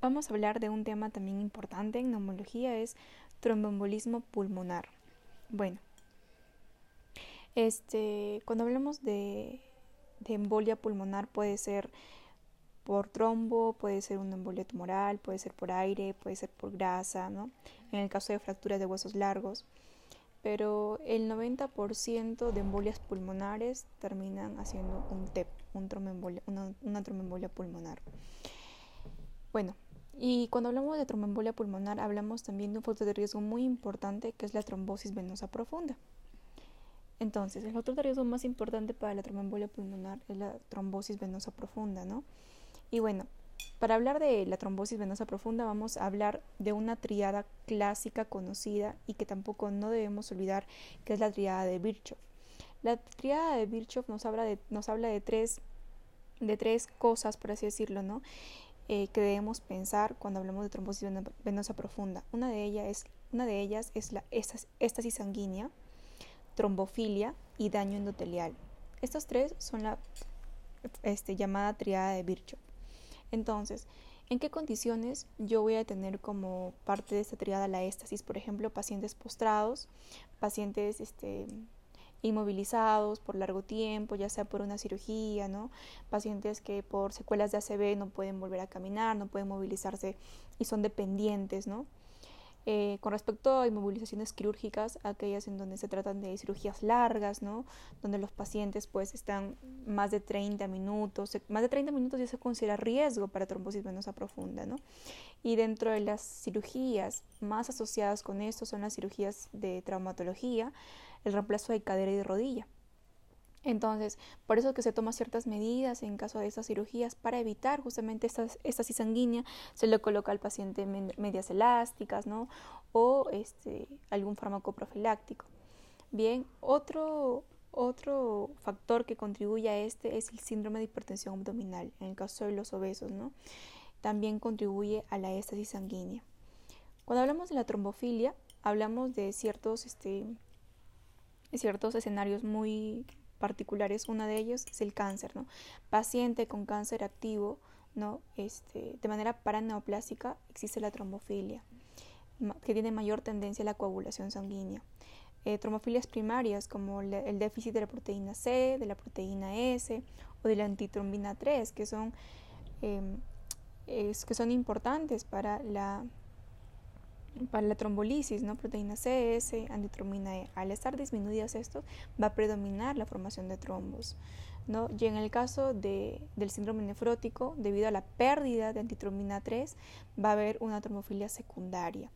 vamos a hablar de un tema también importante en neumología, es tromboembolismo pulmonar. Bueno, este, cuando hablamos de, embolia pulmonar puede ser por trombo, puede ser una embolia tumoral, puede ser por aire, puede ser por grasa, ¿no? En el caso de fracturas de huesos largos. Pero el 90% de embolias pulmonares terminan haciendo un TEP, un una, una tromboembolia pulmonar. Bueno, y cuando hablamos de tromboembolia pulmonar, hablamos también de un factor de riesgo muy importante que es la trombosis venosa profunda. Entonces, el factor de riesgo más importante para la tromboembolia pulmonar es la trombosis venosa profunda, ¿no? Y bueno, para hablar de la trombosis venosa profunda vamos a hablar de una triada clásica conocida y que tampoco no debemos olvidar que es la triada de Virchow. La triada de Virchow nos habla nos habla de tres de tres cosas, por así decirlo, ¿no? Eh, que debemos pensar cuando hablamos de trombosis venosa profunda. Una de ellas es, una de ellas es la éstasis sanguínea, trombofilia y daño endotelial. Estas tres son la este, llamada triada de Virchow. Entonces, ¿en qué condiciones yo voy a tener como parte de esta triada la éstasis? Por ejemplo, pacientes postrados, pacientes este, inmovilizados por largo tiempo, ya sea por una cirugía, ¿no? Pacientes que por secuelas de ACV no pueden volver a caminar, no pueden movilizarse y son dependientes, ¿no? Eh, con respecto a inmovilizaciones quirúrgicas, aquellas en donde se tratan de cirugías largas, ¿no? Donde los pacientes pues están más de 30 minutos, más de 30 minutos ya se considera riesgo para trombosis venosa profunda, ¿no? Y dentro de las cirugías más asociadas con esto son las cirugías de traumatología, el reemplazo de cadera y de rodilla. Entonces, por eso es que se toman ciertas medidas en caso de estas cirugías para evitar justamente esta, esta sanguínea. Se le coloca al paciente medias elásticas, ¿no? O este, algún fármaco profiláctico. Bien, otro, otro factor que contribuye a este es el síndrome de hipertensión abdominal, en el caso de los obesos, ¿no? También contribuye a la éstasis sanguínea. Cuando hablamos de la trombofilia, hablamos de ciertos, este, ciertos escenarios muy particulares. Una de ellos es el cáncer, ¿no? Paciente con cáncer activo, ¿no? Este, de manera paraneoplásica existe la trombofilia, que tiene mayor tendencia a la coagulación sanguínea. Eh, primarias como el déficit de la proteína C, de la proteína S o de la antitrombina 3, que son, em, que son importantes para la para la trombolisis, ¿no? proteína C, S, antitrombina E. Al estar disminuidas estos, va a predominar la formación de trombos. ¿no? Y en el caso de, del síndrome nefrótico, debido a la pérdida de antitrombina 3, va a haber una trombofilia secundaria.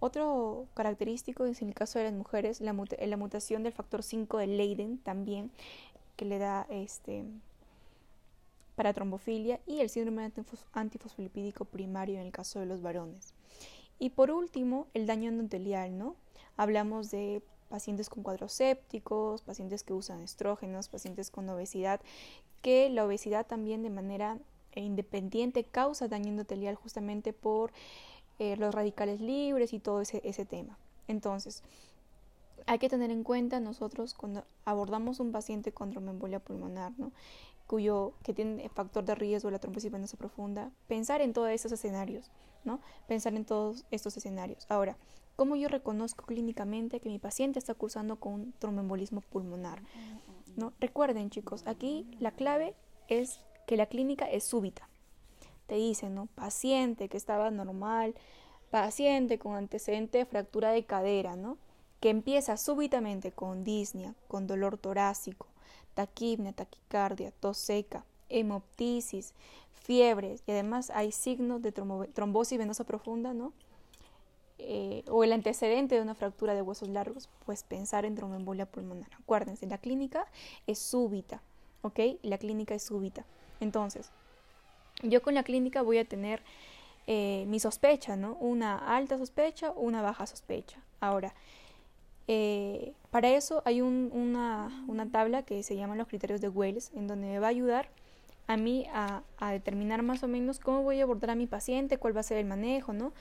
Otro característico es en el caso de las mujeres, la, la mutación del factor 5 de Leiden también, que le da este, para trombofilia, y el síndrome antifosfolipídico primario en el caso de los varones. Y por último, el daño endotelial, ¿no? Hablamos de pacientes con cuadros sépticos, pacientes que usan estrógenos, pacientes con obesidad, que la obesidad también de manera independiente causa daño endotelial justamente por eh, los radicales libres y todo ese, ese tema. Entonces, hay que tener en cuenta nosotros cuando abordamos un paciente con tromboembolia pulmonar, ¿no? Cuyo que tiene factor de riesgo la trombosis venosa profunda, pensar en todos esos escenarios, ¿no? Pensar en todos estos escenarios. Ahora, ¿cómo yo reconozco clínicamente que mi paciente está cursando con un tromboembolismo pulmonar? ¿No? Recuerden, chicos, aquí la clave es que la clínica es súbita. Te dicen, ¿no? Paciente que estaba normal, paciente con antecedente de fractura de cadera, ¿no? Que empieza súbitamente con disnea, con dolor torácico, taquipnea, taquicardia, tos seca, hemoptisis, fiebres y además hay signos de trombosis venosa profunda, ¿no? Eh, o el antecedente de una fractura de huesos largos, pues pensar en tromboembolia pulmonar. Acuérdense, la clínica es súbita, ¿ok? La clínica es súbita. Entonces, yo con la clínica voy a tener eh, mi sospecha, ¿no? Una alta sospecha o una baja sospecha. Ahora, eh, para eso hay una, tabla que se llama los criterios de Wells, en donde me va a ayudar a mí a, determinar más o menos cómo voy a abordar a mi paciente, cuál va a ser el manejo, ¿no?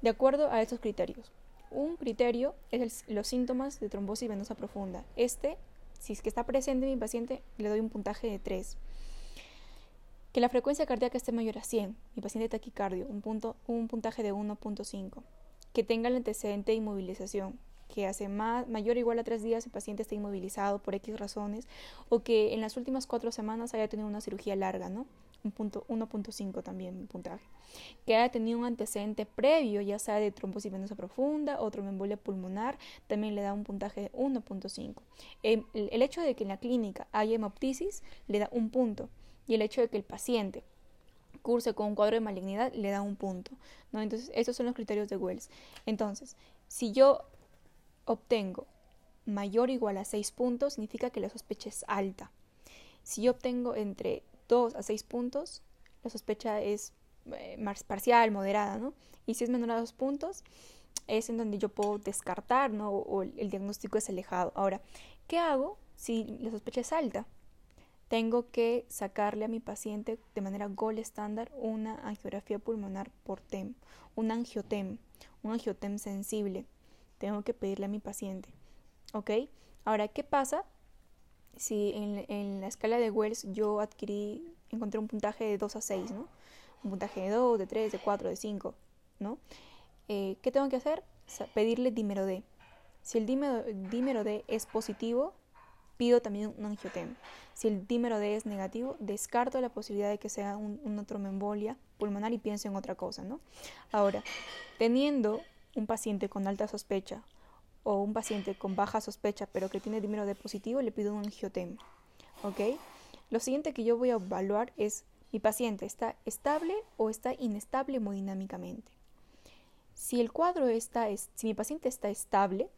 De acuerdo a estos criterios. Un criterio es los síntomas de trombosis venosa profunda. Este, si es que está presente en mi paciente, le doy un puntaje de 3. Que la frecuencia cardíaca esté mayor a 100, mi paciente taquicardio, un, punto, un puntaje de 1.5. Que tenga el antecedente de inmovilización, que hace más, mayor o igual a tres días el paciente está inmovilizado por X razones, o que en las últimas cuatro semanas haya tenido una cirugía larga, ¿no? Un punto 1.5 también puntaje. Que haya tenido un antecedente previo, ya sea de trombosis venosa profunda o tromboembolia pulmonar, también le da un puntaje de 1.5. Em, el, el hecho de que en la clínica haya hemoptisis le da un punto. Y el hecho de que el paciente curse con un cuadro de malignidad le da un punto. ¿no? Entonces, esos son los criterios de Wells. Entonces, si yo obtengo mayor o igual a 6 puntos, significa que la sospecha es alta. Si yo obtengo entre 2 a 6 puntos, la sospecha es eh, parcial, moderada, ¿no? Y si es menor a 2 puntos, es en donde yo puedo descartar, ¿no? O, el diagnóstico es alejado. Ahora, ¿qué hago si la sospecha es alta? Tengo que sacarle a mi paciente de manera gold estándar una angiografía pulmonar por TEM, un angiotem, un angiotem sensible. Tengo que pedirle a mi paciente. ¿Ok? Ahora, ¿qué pasa si en, la escala de Wells yo adquirí, encontré un puntaje de 2 a 6, ¿no? un puntaje de 2, de 3, de 4, de 5, ¿no? Eh, ¿Qué tengo que hacer? pedirle dímero D. Si el dímero, D es positivo, pido también un angiotem. Si el dímero D es negativo, descarto la posibilidad de que sea un, una tromembolia pulmonar y pienso en otra cosa, ¿no? Ahora, teniendo un paciente con alta sospecha o un paciente con baja sospecha pero que tiene dímero D positivo, le pido un angiotem, ¿ok? Lo siguiente que yo voy a evaluar es mi paciente está estable o está inestable hemodinámicamente. Si el cuadro está, si mi paciente está estable,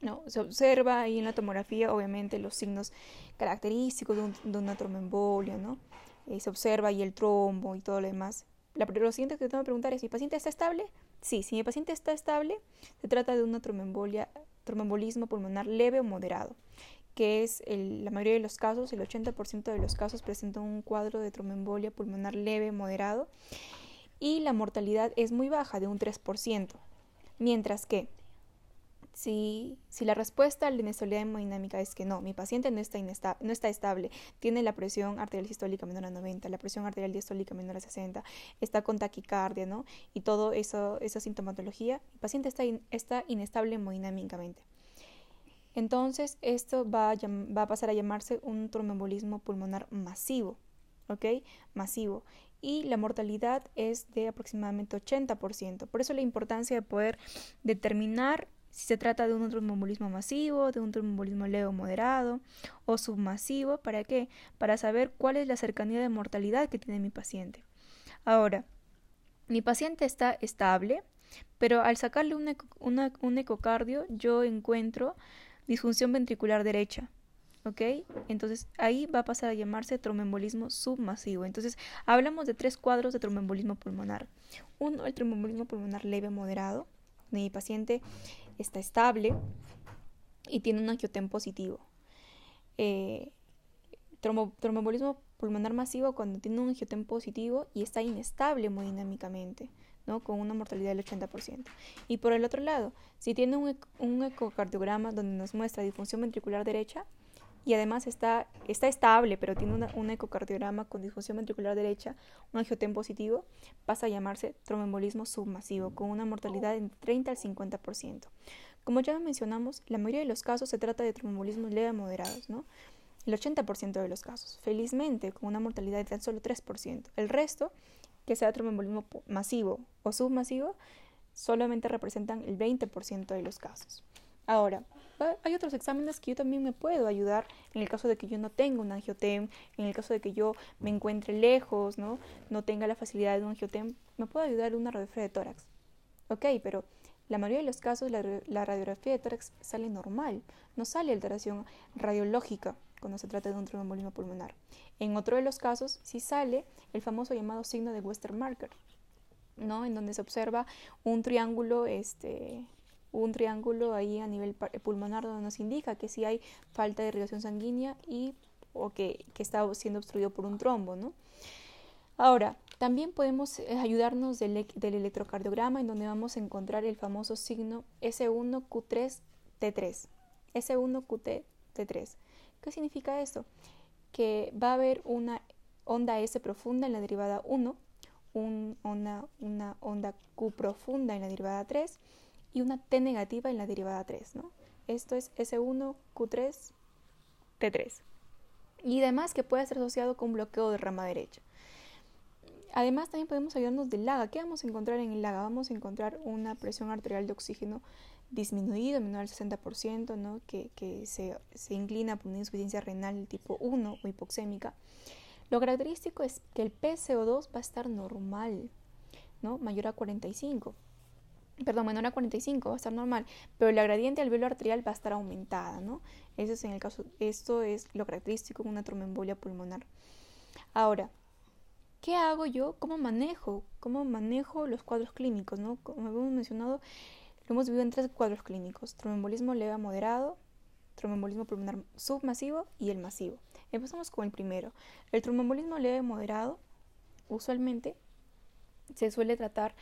¿no? se observa ahí en la tomografía, obviamente, los signos característicos de, una tromboembolia, ¿no? Eh, se observa ahí el trombo y todo lo demás. La, lo siguiente que tengo que preguntar es, ¿mi paciente está estable? Sí, si mi paciente está estable, se trata de una tromboembolia, tromboembolismo pulmonar leve o moderado que es la mayoría de los casos, el 80% de los casos presentan un cuadro de tromboembolia pulmonar leve, moderado, y la mortalidad es muy baja, de un 3%. Mientras que si, la respuesta a la inestabilidad hemodinámica es que no, mi paciente no está, no está estable, tiene la presión arterial sistólica menor a 90, la presión arterial diastólica menor a 60, está con taquicardia, ¿no? Y todo eso, esa sintomatología, el paciente está, está inestable hemodinámicamente. Entonces, esto va a, va a pasar a llamarse un tromboembolismo pulmonar masivo, ¿ok? Masivo. Y la mortalidad es de aproximadamente 80%. Por eso la importancia de poder determinar si se trata de un tromboembolismo masivo, de un tromboembolismo leve moderado o submasivo. ¿Para qué? Para saber cuál es la cercanía de mortalidad que tiene mi paciente. Ahora, mi paciente está estable, pero al sacarle un, un ecocardio yo encuentro disfunción ventricular derecha. ¿Ok? Entonces ahí va a pasar a llamarse tromboembolismo submasivo. Entonces hablamos de tres cuadros de tromboembolismo pulmonar. Uno, el tromboembolismo pulmonar leve moderado. Mi paciente está estable y tiene un angiotem positivo. Eh, pulmonar masivo cuando tiene un angiotem positivo y está inestable hemodinámicamente con una mortalidad del 80%. Y por el otro lado, si tiene un, ecocardiograma donde nos muestra disfunción ventricular derecha y además está, está estable, pero tiene un ecocardiograma con disfunción ventricular derecha, un angiotem positivo, pasa a llamarse tromboembolismo submasivo, con una mortalidad de 30 al 50%. Como ya mencionamos, la mayoría de los casos se trata de tromboembolismos leve moderados, ¿no? El 80% de los casos, felizmente, con una mortalidad de tan solo 3%. El resto que sea tromboembolismo masivo o submasivo, solamente representan el 20% de los casos. Ahora, hay otros exámenes que yo también me puedo ayudar en el caso de que yo no tenga un angiotem, en el caso de que yo me encuentre lejos, no, no tenga la facilidad de un angiotem, me puedo ayudar una radiografía de tórax. Ok, pero la mayoría de los casos la, la radiografía de tórax sale normal, no sale alteración radiológica cuando se trata de un tromboembolismo pulmonar. En otro de los casos sí sale el famoso llamado signo de Western marker, ¿no? En donde se observa un triángulo, este, un triángulo ahí a nivel pulmonar donde nos indica que sí hay falta de irrigación sanguínea y o que, que está siendo obstruido por un trombo, ¿no? Ahora, también podemos eh, ayudarnos del, del, electrocardiograma en donde vamos a encontrar el famoso signo S1Q3T3. S1QT-T3. ¿Qué significa esto? Que va a haber una onda S profunda en la derivada 1, una, una onda Q profunda en la derivada 3 y una T negativa en la derivada 3. ¿no? Esto es S1, Q3, T3. Y además que puede ser asociado con bloqueo de rama derecha. Además, también podemos ayudarnos del LAGA. ¿Qué vamos a encontrar en el LAGA? Vamos a encontrar una presión arterial de oxígeno disminuida, menor al 60%, ¿no? que, se, se, inclina por una insuficiencia renal tipo 1 o hipoxémica. Lo característico es que el PCO2 va a estar normal, ¿no? mayor a 45. Perdón, menor a 45 va a estar normal, pero la gradiente alveolo arterial va a estar aumentada, ¿no? Eso es en el caso, esto es lo característico de una tromboembolia pulmonar. Ahora, ¿qué hago yo? ¿Cómo manejo? ¿Cómo manejo los cuadros clínicos? ¿no? Como hemos mencionado, lo hemos vivido en tres cuadros clínicos: tromboembolismo leve moderado, tromboembolismo pulmonar submasivo y el masivo. Empezamos con el primero. El tromboembolismo leve moderado, usualmente se suele tratar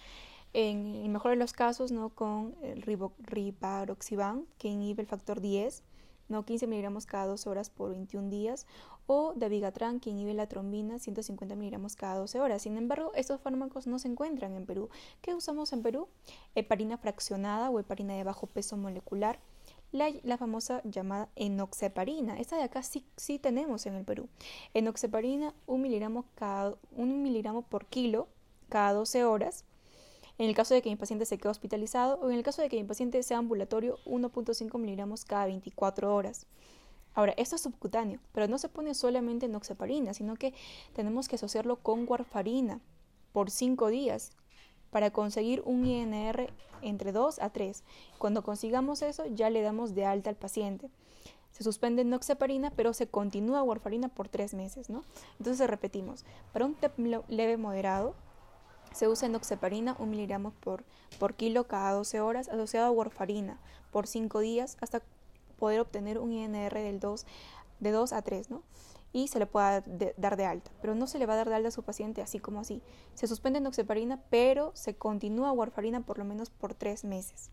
en el mejor de los casos ¿no? con el que inhibe el factor 10, ¿no? 15 miligramos cada 2 horas por 21 días, o dabigatran, que inhibe la trombina, 150 miligramos cada 12 horas. Sin embargo, estos fármacos no se encuentran en Perú. ¿Qué usamos en Perú? Heparina fraccionada o heparina de bajo peso molecular, la, famosa llamada enoxeparina. Esta de acá sí, sí tenemos en el Perú. Enoxeparina, un miligramo, cada, un miligramo por kilo cada 12 horas. En el caso de que mi paciente se quede hospitalizado o en el caso de que mi paciente sea ambulatorio, 1.5 miligramos cada 24 horas. Ahora, esto es subcutáneo, pero no se pone solamente enoxeparina, sino que tenemos que asociarlo con warfarina por 5 días para conseguir un INR entre 2 a 3. Cuando consigamos eso, ya le damos de alta al paciente. Se suspende noxeparina, pero se continúa warfarina por 3 meses, ¿no? Entonces repetimos, para un TEP leve moderado, se usa noxeparina 1 miligramo por, por kilo cada 12 horas asociado a warfarina por 5 días hasta poder obtener un INR del 2, de 2 a 3, ¿no? y se le pueda dar de alta. Pero no se le va a dar de alta a su paciente así como así. Se suspende noxeparina, pero se continúa warfarina por lo menos por tres meses.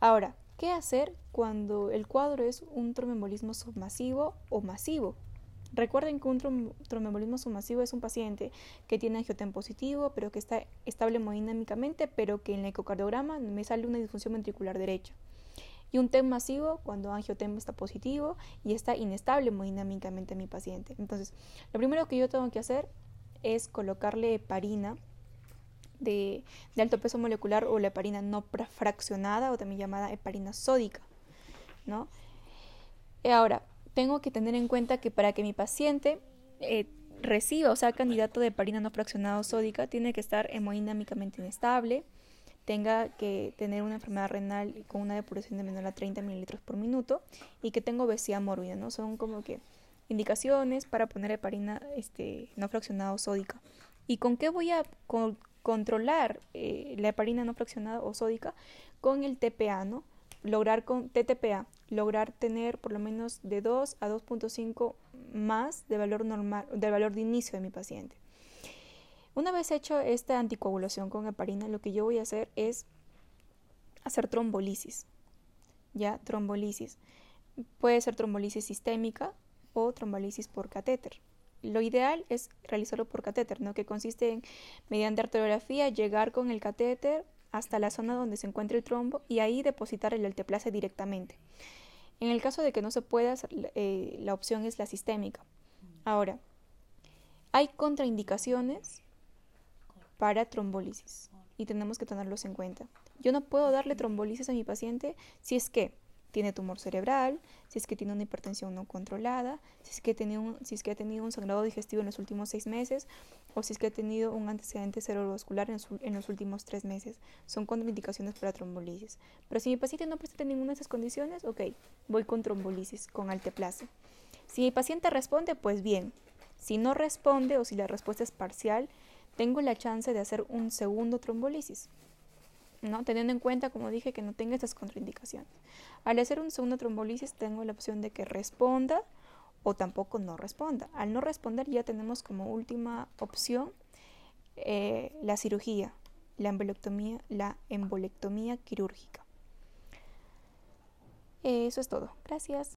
Ahora, ¿qué hacer cuando el cuadro es un tromboembolismo submasivo o masivo? Recuerden que un tromboembolismo submasivo es un paciente que tiene angioten positivo, pero que está estable hemodinámicamente, pero que en el ecocardiograma me sale una disfunción ventricular derecha y un TEM masivo cuando angiotem está positivo y está inestable hemodinámicamente mi paciente. Entonces, lo primero que yo tengo que hacer es colocarle heparina de, alto peso molecular o la heparina no fraccionada o también llamada heparina sódica, ¿no? Ahora, tengo que tener en cuenta que para que mi paciente eh, reciba o sea candidato de heparina no fraccionada o sódica, tiene que estar hemodinámicamente inestable, tenga que tener una enfermedad renal con una depuración de menor a 30 mililitros por minuto y que tenga obesidad mórbida, ¿no? Son como que indicaciones para poner heparina este, no fraccionada o sódica. ¿Y con qué voy a controlar eh, la heparina no fraccionada o sódica? Con el TPA, ¿no? Lograr con TTPA, lograr tener por lo menos de 2 a 2.5 más de valor normal, del valor de inicio de mi paciente. Una vez hecho esta anticoagulación con heparina, lo que yo voy a hacer es hacer trombolisis. ¿Ya? Trombolisis. Puede ser trombolisis sistémica o trombolisis por catéter. Lo ideal es realizarlo por catéter, ¿no? que consiste en, mediante arteriografía, llegar con el catéter hasta la zona donde se encuentra el trombo y ahí depositar el alteplase directamente. En el caso de que no se pueda, eh, la opción es la sistémica. Ahora, hay contraindicaciones para trombólisis y tenemos que tenerlos en cuenta. Yo no puedo darle trombólisis a mi paciente si es que tiene tumor cerebral, si es que tiene una hipertensión no controlada, si es que, tiene un, si es que ha tenido un sangrado digestivo en los últimos seis meses o si es que ha tenido un antecedente cerebrovascular en, en los últimos tres meses. Son contraindicaciones para trombolisis. Pero si mi paciente no presenta ninguna de esas condiciones, ok, voy con trombolisis, con alteplase. Si mi paciente responde, pues bien. Si no responde o si la respuesta es parcial, tengo la chance de hacer un segundo trombolisis. ¿No? Teniendo en cuenta, como dije, que no tenga estas contraindicaciones. Al hacer un segundo trombolisis tengo la opción de que responda o tampoco no responda. Al no responder ya tenemos como última opción eh, la cirugía, la la embolectomía quirúrgica. Eso es todo. Gracias.